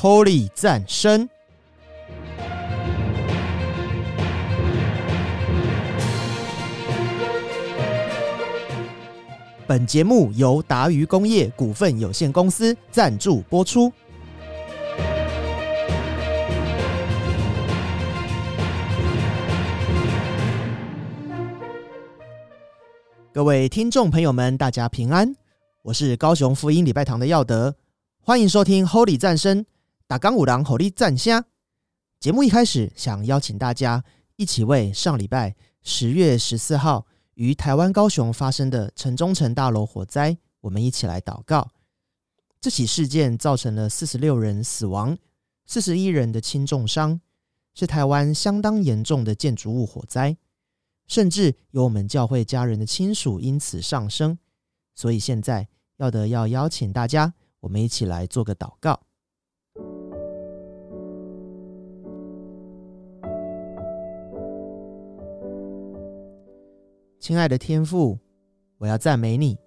Holy 赞声。本节目由达渝工业股份有限公司赞助播出。各位听众朋友们，大家平安，我是高雄福音礼拜堂的耀德，欢迎收听 Holy 赞声，打钢五郎火力赞虾。节目一开始，想邀请大家一起为上礼拜十月十四号。于台湾高雄发生的城中城大楼火灾，我们一起来祷告。这起事件造成了四十六人死亡，四十一人的轻重伤，是台湾相当严重的建筑物火灾，甚至有我们教会家人的亲属因此丧生。所以现在要得要邀请大家，我们一起来做个祷告。亲爱的天父，我要赞美你，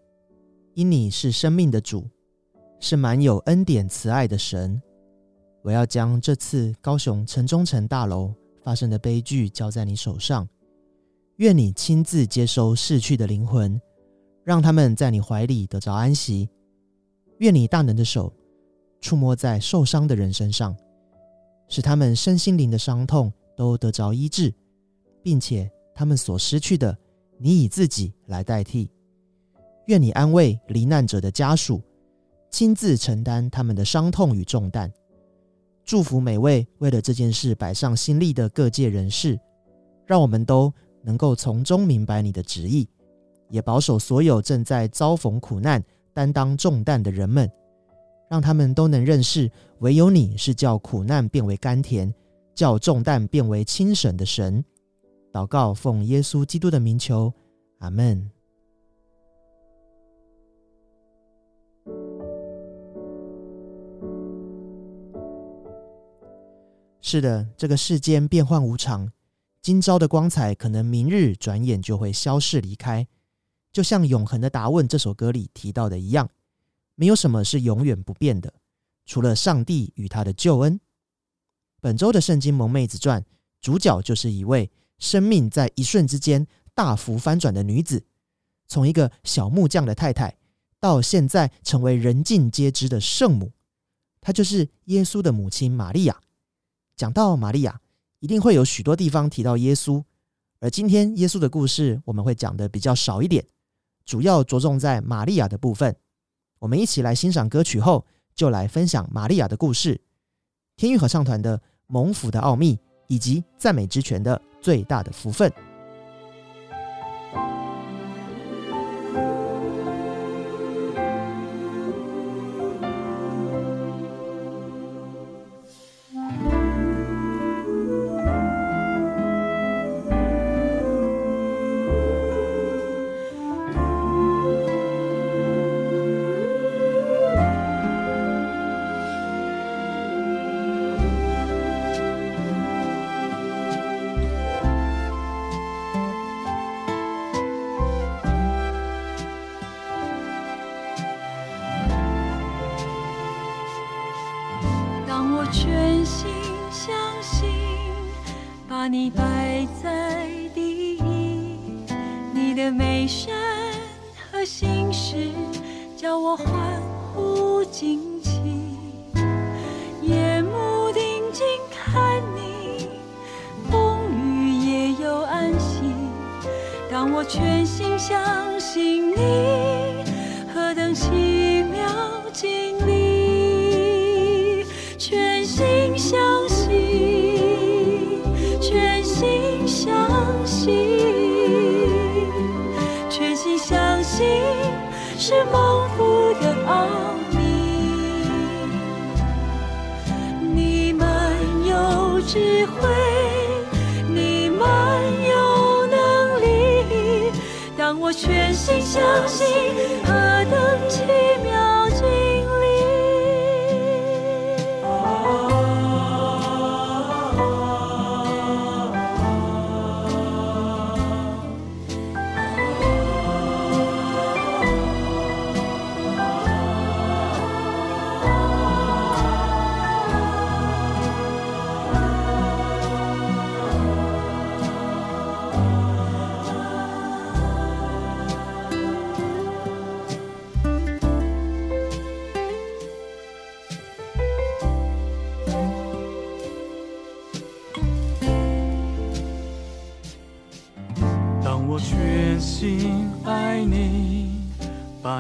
因你是生命的主，是满有恩典慈爱的神。我要将这次高雄城中城大楼发生的悲剧交在你手上，愿你亲自接收逝去的灵魂，让他们在你怀里得着安息。愿你大能的手触摸在受伤的人身上，使他们身心灵的伤痛都得着医治，并且他们所失去的。你以自己来代替，愿你安慰罹难者的家属，亲自承担他们的伤痛与重担。祝福每位为了这件事摆上心力的各界人士，让我们都能够从中明白你的旨意，也保守所有正在遭逢苦难、担当重担的人们，让他们都能认识，唯有你是叫苦难变为甘甜，叫重担变为轻省的神。祷告，奉耶稣基督的名求，阿门。是的，这个世间变幻无常，今朝的光彩可能明日转眼就会消逝离开。就像《永恒的答问》这首歌里提到的一样，没有什么是永远不变的，除了上帝与他的救恩。本周的《圣经萌妹子传》主角就是一位。生命在一瞬之间大幅翻转的女子，从一个小木匠的太太，到现在成为人尽皆知的圣母，她就是耶稣的母亲玛利亚。讲到玛利亚，一定会有许多地方提到耶稣，而今天耶稣的故事我们会讲的比较少一点，主要着重在玛利亚的部分。我们一起来欣赏歌曲后，就来分享玛利亚的故事。天域合唱团的《蒙福的奥秘》。以及赞美之泉的最大的福分。全心相信，把你摆在第一。你的眉山和心事，叫我欢呼惊奇。夜幕定睛看你，风雨也有安息。当我全心相信你，何等幸！相信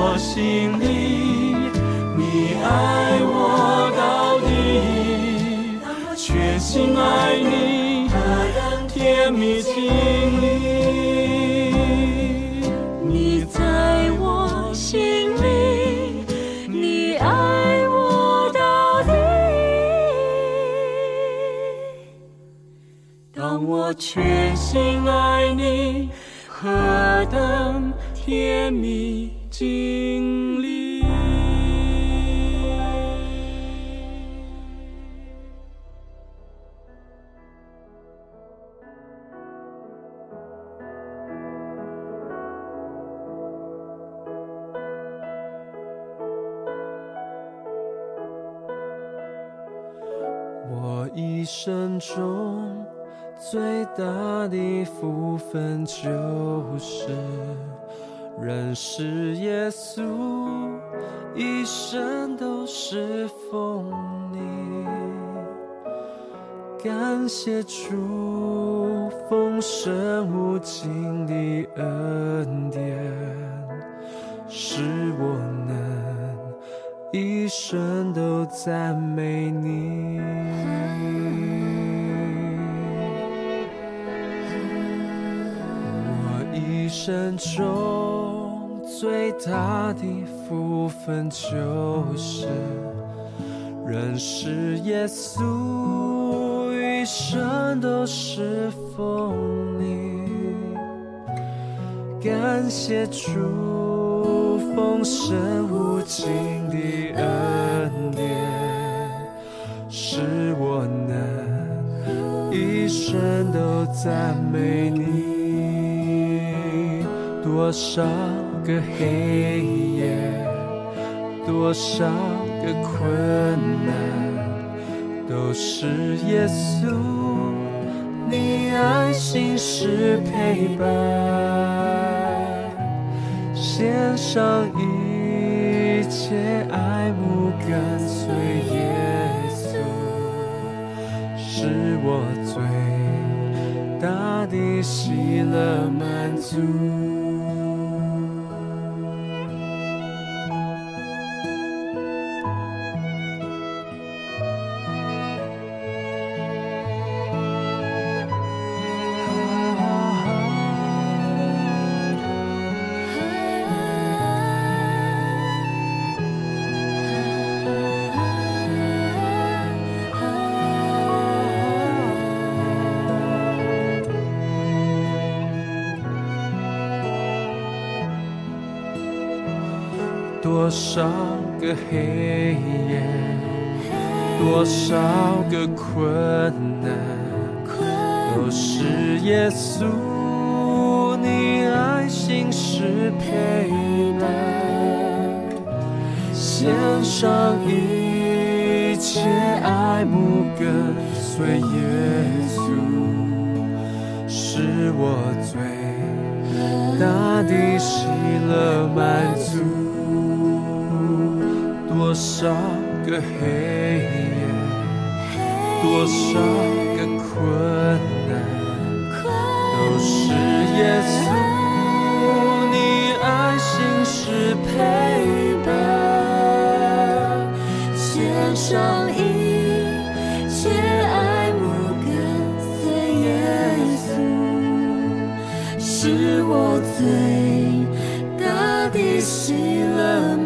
我心里，你爱我到底。全心爱你，何等甜蜜经历。你在我心里，你爱我到底。当我全心爱你，何等甜蜜经历。我一生中最大的福分，就是认识耶稣，一生都是奉你。感谢主丰盛无尽的恩典，使我能一生都赞美你。我一生中最大的福分，就是认识耶稣，一生都是奉你。感谢主丰盛无尽的恩典，使我能一生都赞美你。多少个黑夜，多少个困难，都是耶稣。你爱心是陪伴，献上一切爱慕跟随耶稣，是我最大的喜乐满足。个黑夜，多少个困难，都是耶稣，你爱心是陪伴，献上一切爱慕跟随耶稣，是我最大的喜乐满足。多少个黑夜，多少？个困难，都是耶稣你爱心是陪伴，献上一切爱慕跟随耶稣，是我最大的喜乐。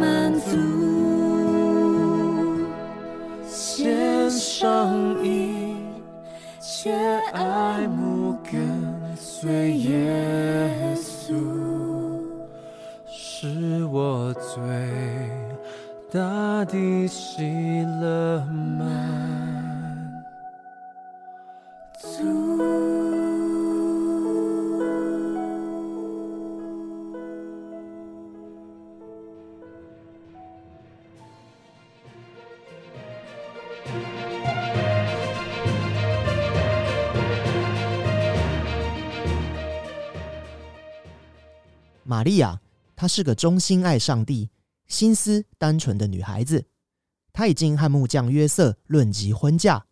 最大的喜乐满足。玛利亚，她是个忠心爱上帝、心思单纯的女孩子。她已经和木匠约瑟论及婚嫁。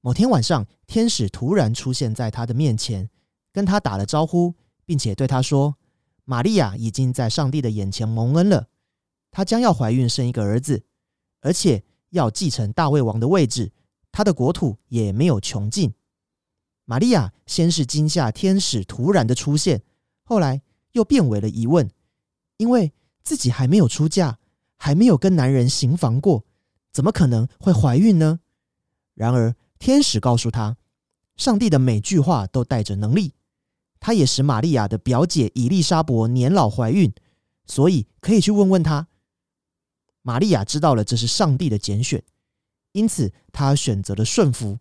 某天晚上，天使突然出现在她的面前，跟她打了招呼，并且对她说：“玛利亚已经在上帝的眼前蒙恩了，她将要怀孕生一个儿子，而且要继承大卫王的位置，她的国土也没有穷尽。”玛利亚先是惊吓天使突然的出现，后来。又变为了疑问，因为自己还没有出嫁，还没有跟男人行房过，怎么可能会怀孕呢？然而天使告诉他，上帝的每句话都带着能力，他也使玛利亚的表姐伊丽莎伯年老怀孕，所以可以去问问他。玛利亚知道了这是上帝的拣选，因此她选择了顺服，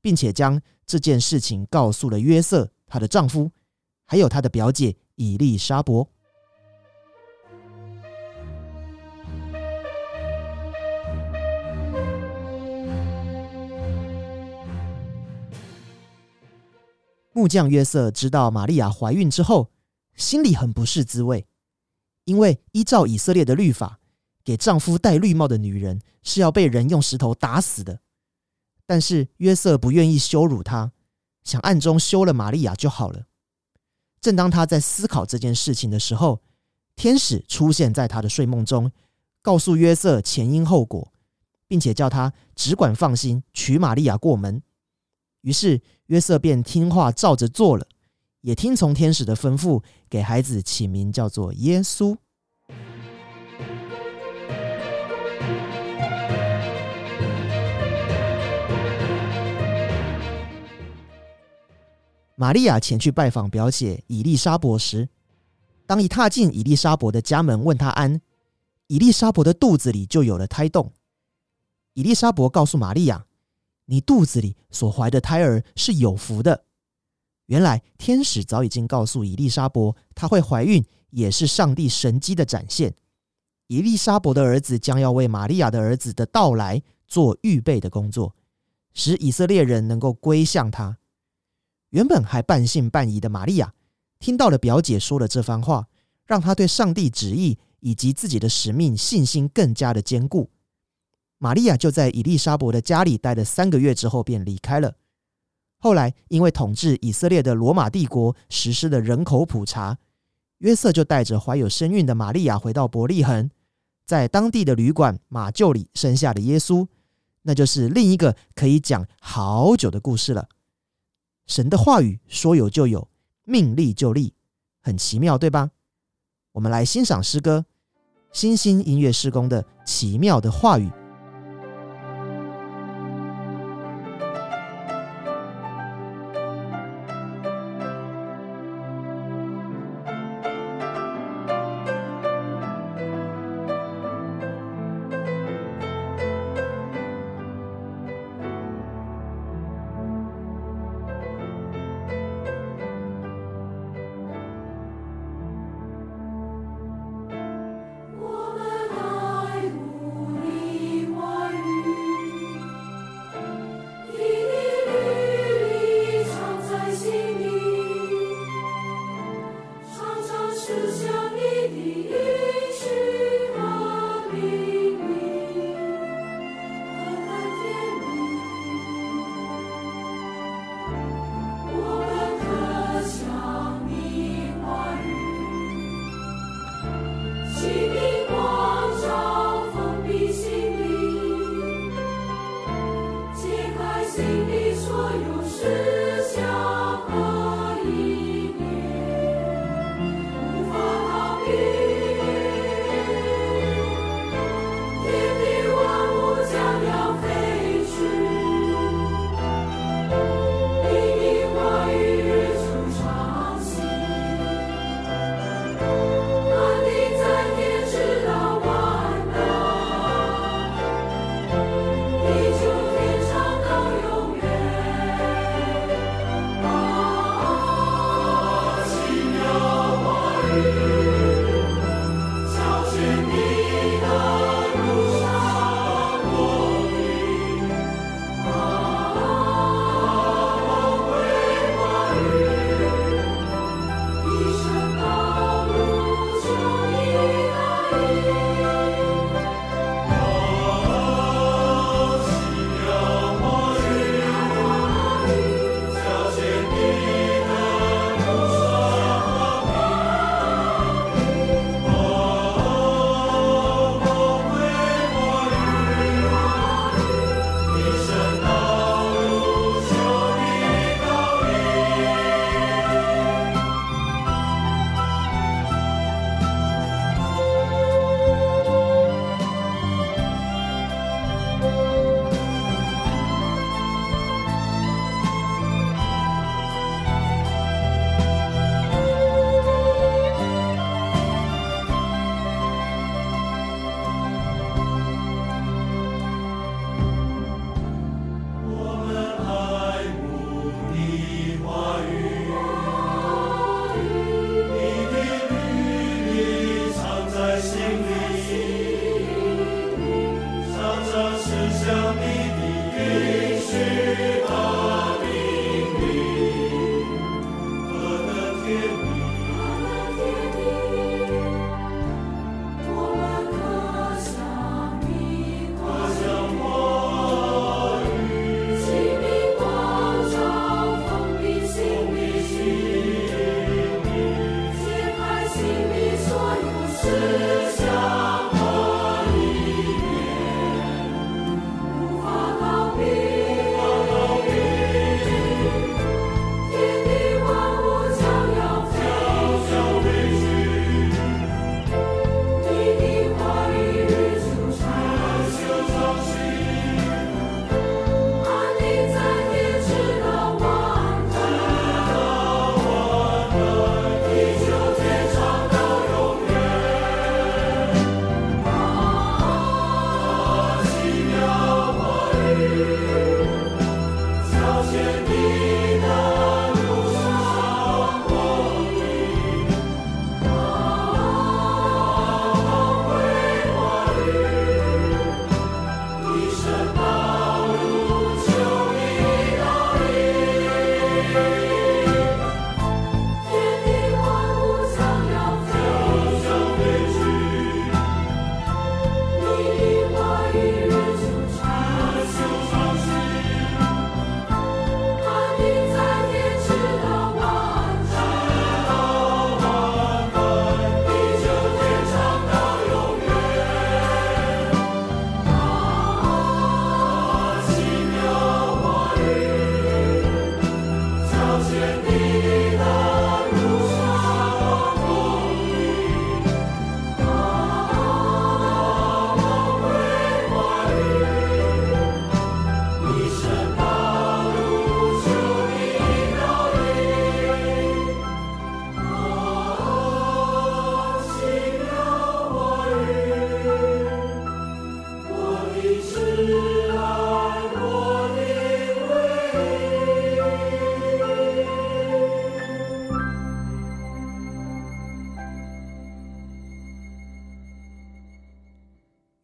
并且将这件事情告诉了约瑟她的丈夫，还有她的表姐。伊丽莎伯，木匠约瑟知道玛利亚怀孕之后，心里很不是滋味，因为依照以色列的律法，给丈夫戴绿帽的女人是要被人用石头打死的。但是约瑟不愿意羞辱她，想暗中休了玛利亚就好了。正当他在思考这件事情的时候，天使出现在他的睡梦中，告诉约瑟前因后果，并且叫他只管放心娶玛利亚过门。于是约瑟便听话照着做了，也听从天使的吩咐，给孩子起名叫做耶稣。玛利亚前去拜访表姐伊丽莎伯时，当一踏进伊丽莎伯的家门，问她安，伊丽莎伯的肚子里就有了胎动。伊丽莎伯告诉玛利亚：“你肚子里所怀的胎儿是有福的。”原来天使早已经告诉伊丽莎伯，她会怀孕也是上帝神机的展现。伊丽莎伯的儿子将要为玛利亚的儿子的到来做预备的工作，使以色列人能够归向他。原本还半信半疑的玛利亚，听到了表姐说的这番话，让她对上帝旨意以及自己的使命信心更加的坚固。玛利亚就在伊丽莎伯的家里待了三个月之后，便离开了。后来，因为统治以色列的罗马帝国实施了人口普查，约瑟就带着怀有身孕的玛利亚回到伯利恒，在当地的旅馆马厩里生下了耶稣。那就是另一个可以讲好久的故事了。神的话语说有就有，命立就立，很奇妙，对吧？我们来欣赏诗歌《星星音乐施工的奇妙的话语》。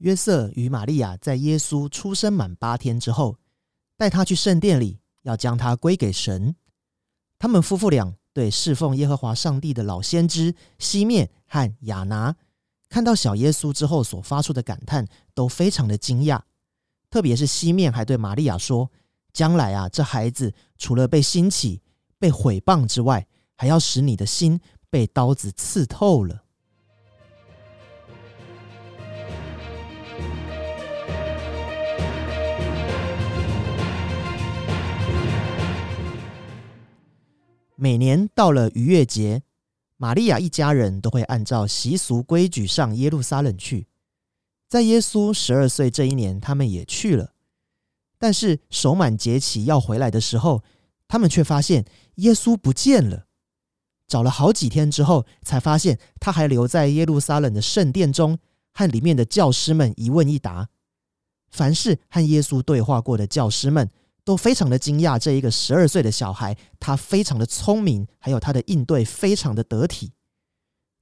约瑟与玛利亚在耶稣出生满八天之后，带他去圣殿里，要将他归给神。他们夫妇俩对侍奉耶和华上帝的老先知西面和亚拿，看到小耶稣之后所发出的感叹，都非常的惊讶。特别是西面还对玛利亚说：“将来啊，这孩子除了被兴起、被毁谤之外，还要使你的心被刀子刺透了。”每年到了逾越节，玛利亚一家人都会按照习俗规矩上耶路撒冷去。在耶稣十二岁这一年，他们也去了。但是守满节期要回来的时候，他们却发现耶稣不见了。找了好几天之后，才发现他还留在耶路撒冷的圣殿中，和里面的教师们一问一答。凡是和耶稣对话过的教师们。都非常的惊讶，这一个十二岁的小孩，他非常的聪明，还有他的应对非常的得体。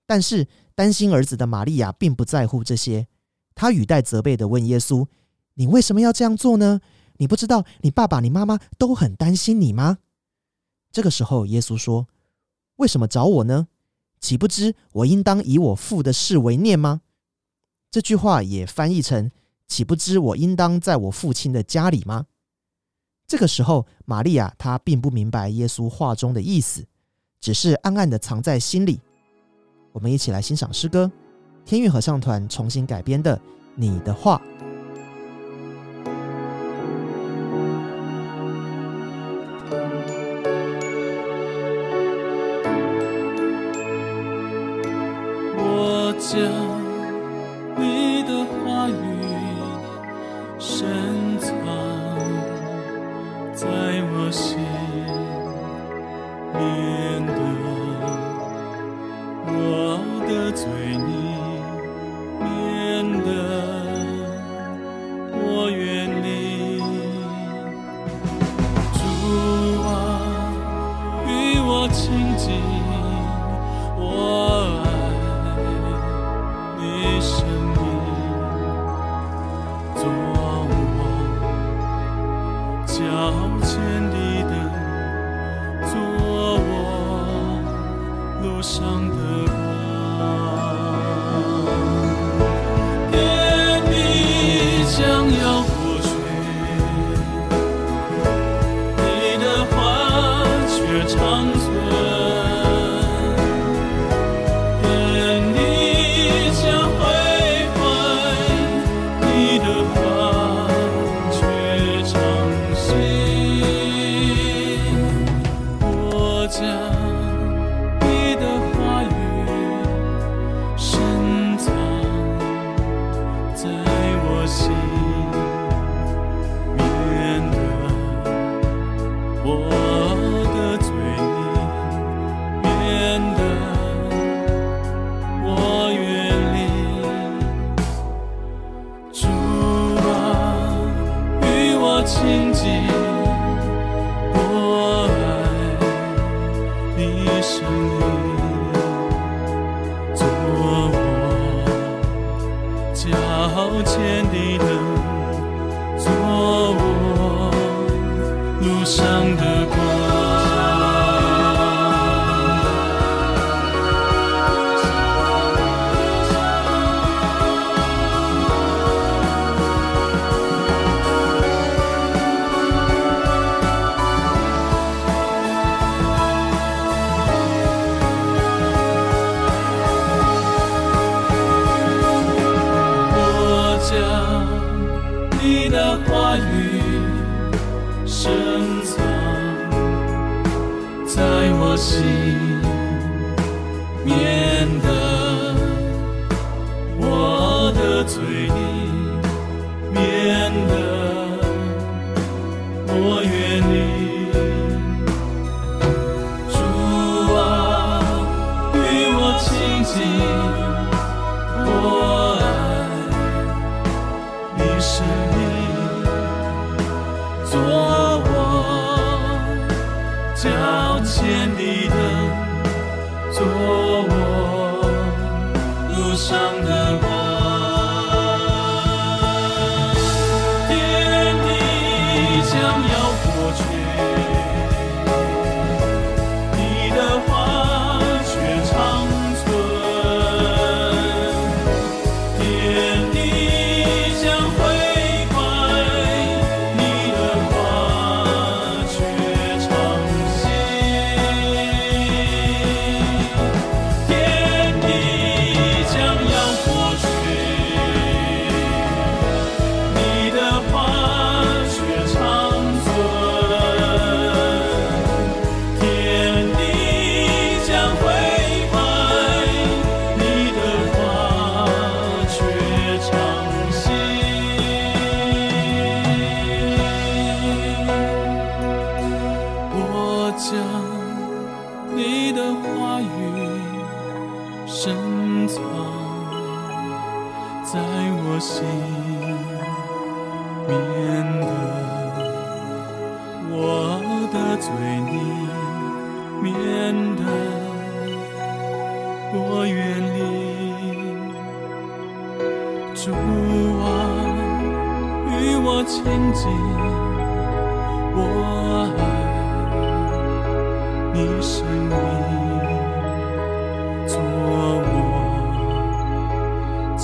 但是担心儿子的玛利亚并不在乎这些，他语带责备的问耶稣：“你为什么要这样做呢？你不知道你爸爸、你妈妈都很担心你吗？”这个时候，耶稣说：“为什么找我呢？岂不知我应当以我父的事为念吗？”这句话也翻译成：“岂不知我应当在我父亲的家里吗？”这个时候，玛利亚她并不明白耶稣话中的意思，只是暗暗的藏在心里。我们一起来欣赏诗歌，天韵合唱团重新改编的《你的话》。上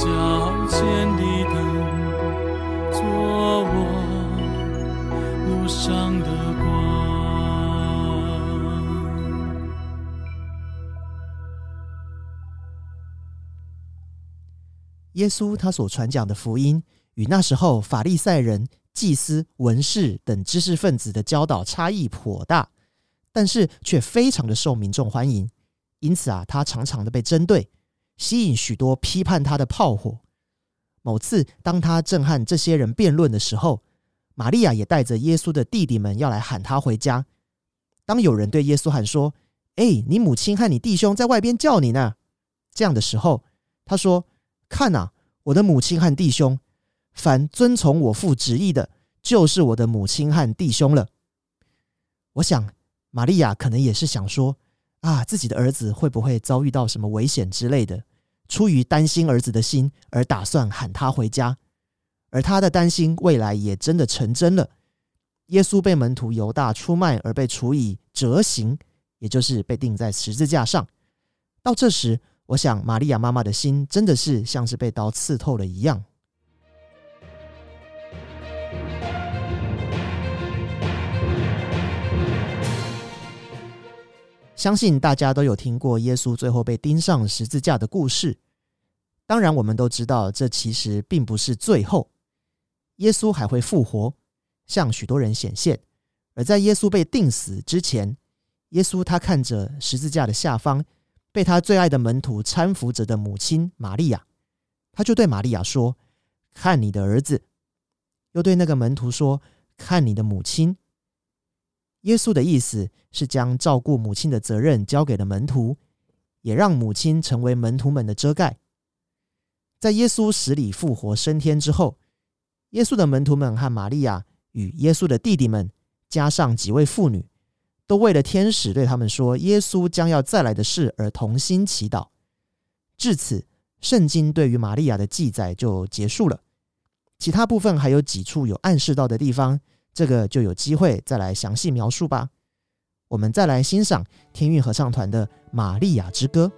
脚前的灯，做我路上的光。耶稣他所传讲的福音，与那时候法利赛人、祭司、文士等知识分子的教导差异颇大，但是却非常的受民众欢迎。因此啊，他常常的被针对，吸引许多批判他的炮火。某次，当他震撼这些人辩论的时候，玛利亚也带着耶稣的弟弟们要来喊他回家。当有人对耶稣喊说：“哎，你母亲和你弟兄在外边叫你呢。”这样的时候，他说：“看呐，我的母亲和弟兄，凡遵从我父旨意的，就是我的母亲和弟兄了。”我想，玛利亚可能也是想说。啊，自己的儿子会不会遭遇到什么危险之类的？出于担心儿子的心，而打算喊他回家。而他的担心未来也真的成真了。耶稣被门徒犹大出卖，而被处以折刑，也就是被钉在十字架上。到这时，我想玛利亚妈妈的心真的是像是被刀刺透了一样。相信大家都有听过耶稣最后被钉上十字架的故事。当然，我们都知道这其实并不是最后，耶稣还会复活，向许多人显现。而在耶稣被钉死之前，耶稣他看着十字架的下方，被他最爱的门徒搀扶着的母亲玛利亚，他就对玛利亚说：“看你的儿子。”又对那个门徒说：“看你的母亲。”耶稣的意思是将照顾母亲的责任交给了门徒，也让母亲成为门徒们的遮盖。在耶稣死里复活升天之后，耶稣的门徒们和玛利亚与耶稣的弟弟们，加上几位妇女，都为了天使对他们说耶稣将要再来的事而同心祈祷。至此，圣经对于玛利亚的记载就结束了。其他部分还有几处有暗示到的地方。这个就有机会再来详细描述吧。我们再来欣赏天韵合唱团的《玛利亚之歌》。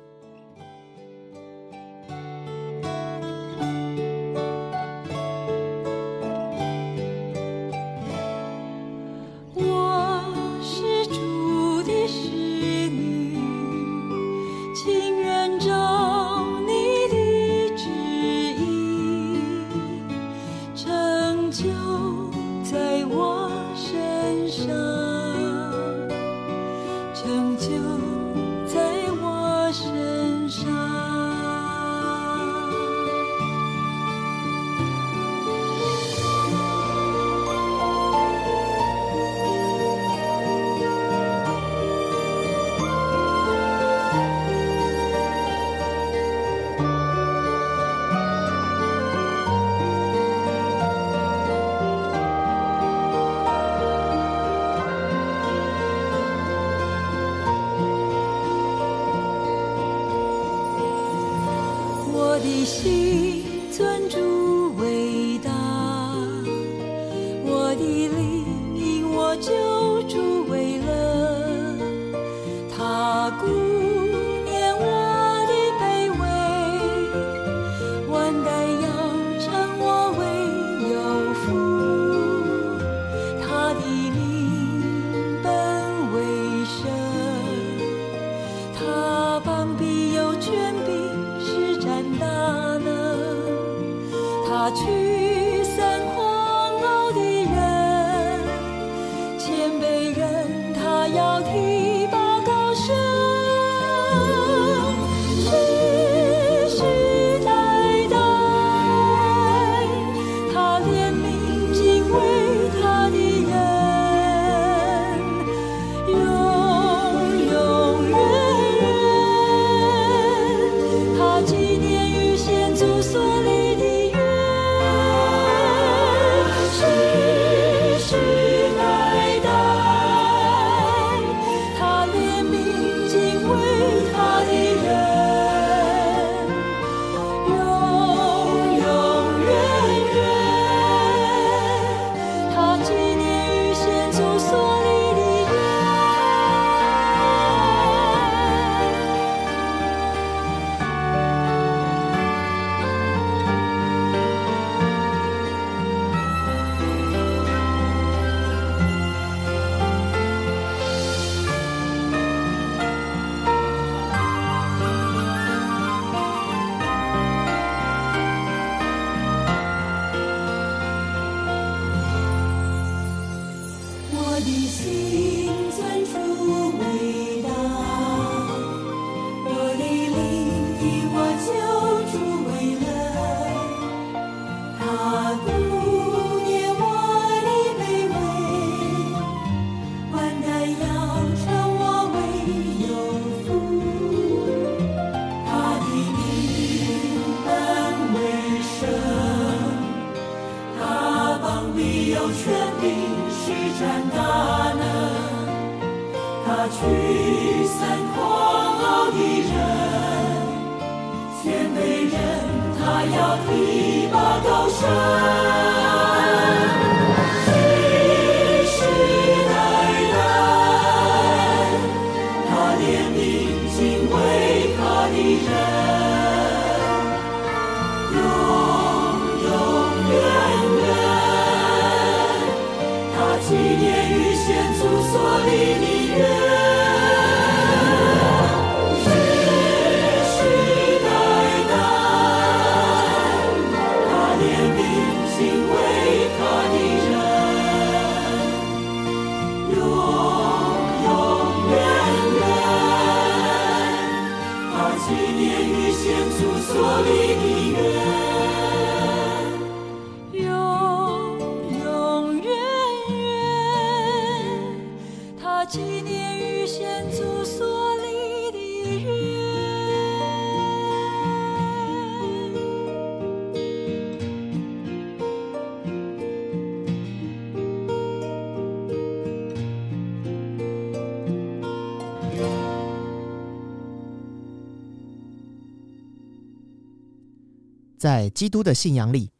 在基督的信仰里，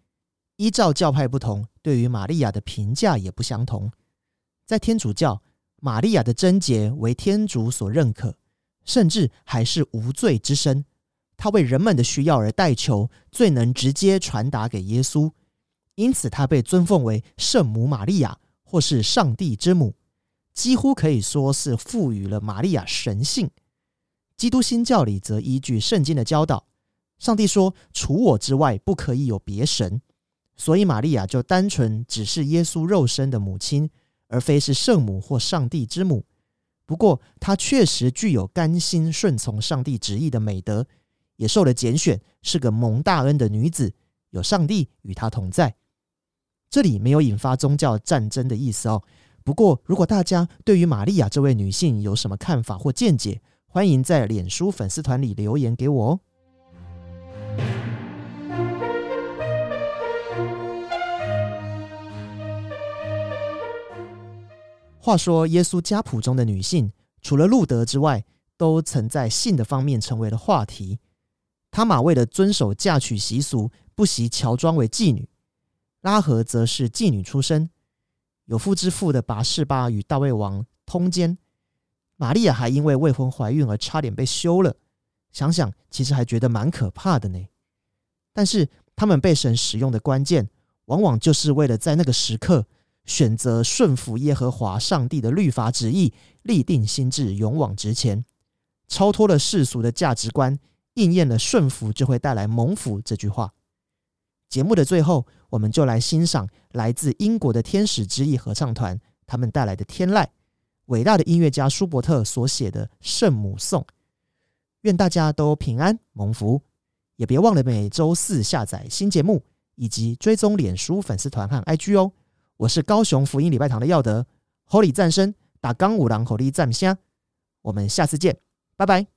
依照教派不同，对于玛利亚的评价也不相同。在天主教，玛利亚的贞洁为天主所认可，甚至还是无罪之身。她为人们的需要而代求，最能直接传达给耶稣，因此她被尊奉为圣母玛利亚，或是上帝之母，几乎可以说是赋予了玛利亚神性。基督新教里则依据圣经的教导。上帝说：“除我之外，不可以有别神。”所以玛利亚就单纯只是耶稣肉身的母亲，而非是圣母或上帝之母。不过，她确实具有甘心顺从上帝旨意的美德，也受了拣选，是个蒙大恩的女子，有上帝与她同在。这里没有引发宗教战争的意思哦。不过，如果大家对于玛利亚这位女性有什么看法或见解，欢迎在脸书粉丝团里留言给我哦。话说，耶稣家谱中的女性，除了路德之外，都曾在性的方面成为了话题。他玛为了遵守嫁娶习俗，不惜乔装为妓女；拉合则是妓女出身。有夫之妇的拔示巴与大卫王通奸，玛利亚还因为未婚怀孕而差点被休了。想想，其实还觉得蛮可怕的呢。但是，他们被神使用的关键，往往就是为了在那个时刻。选择顺服耶和华上帝的律法旨意，立定心智，勇往直前，超脱了世俗的价值观，应验了“顺服就会带来蒙福”这句话。节目的最后，我们就来欣赏来自英国的天使之翼合唱团他们带来的《天籁》，伟大的音乐家舒伯特所写的圣母颂。愿大家都平安蒙福，也别忘了每周四下载新节目，以及追踪脸书粉丝团和 IG 哦。我是高雄福音礼拜堂的耀德，Holy 战声打刚五郎 Holy 战虾，我们下次见，拜拜。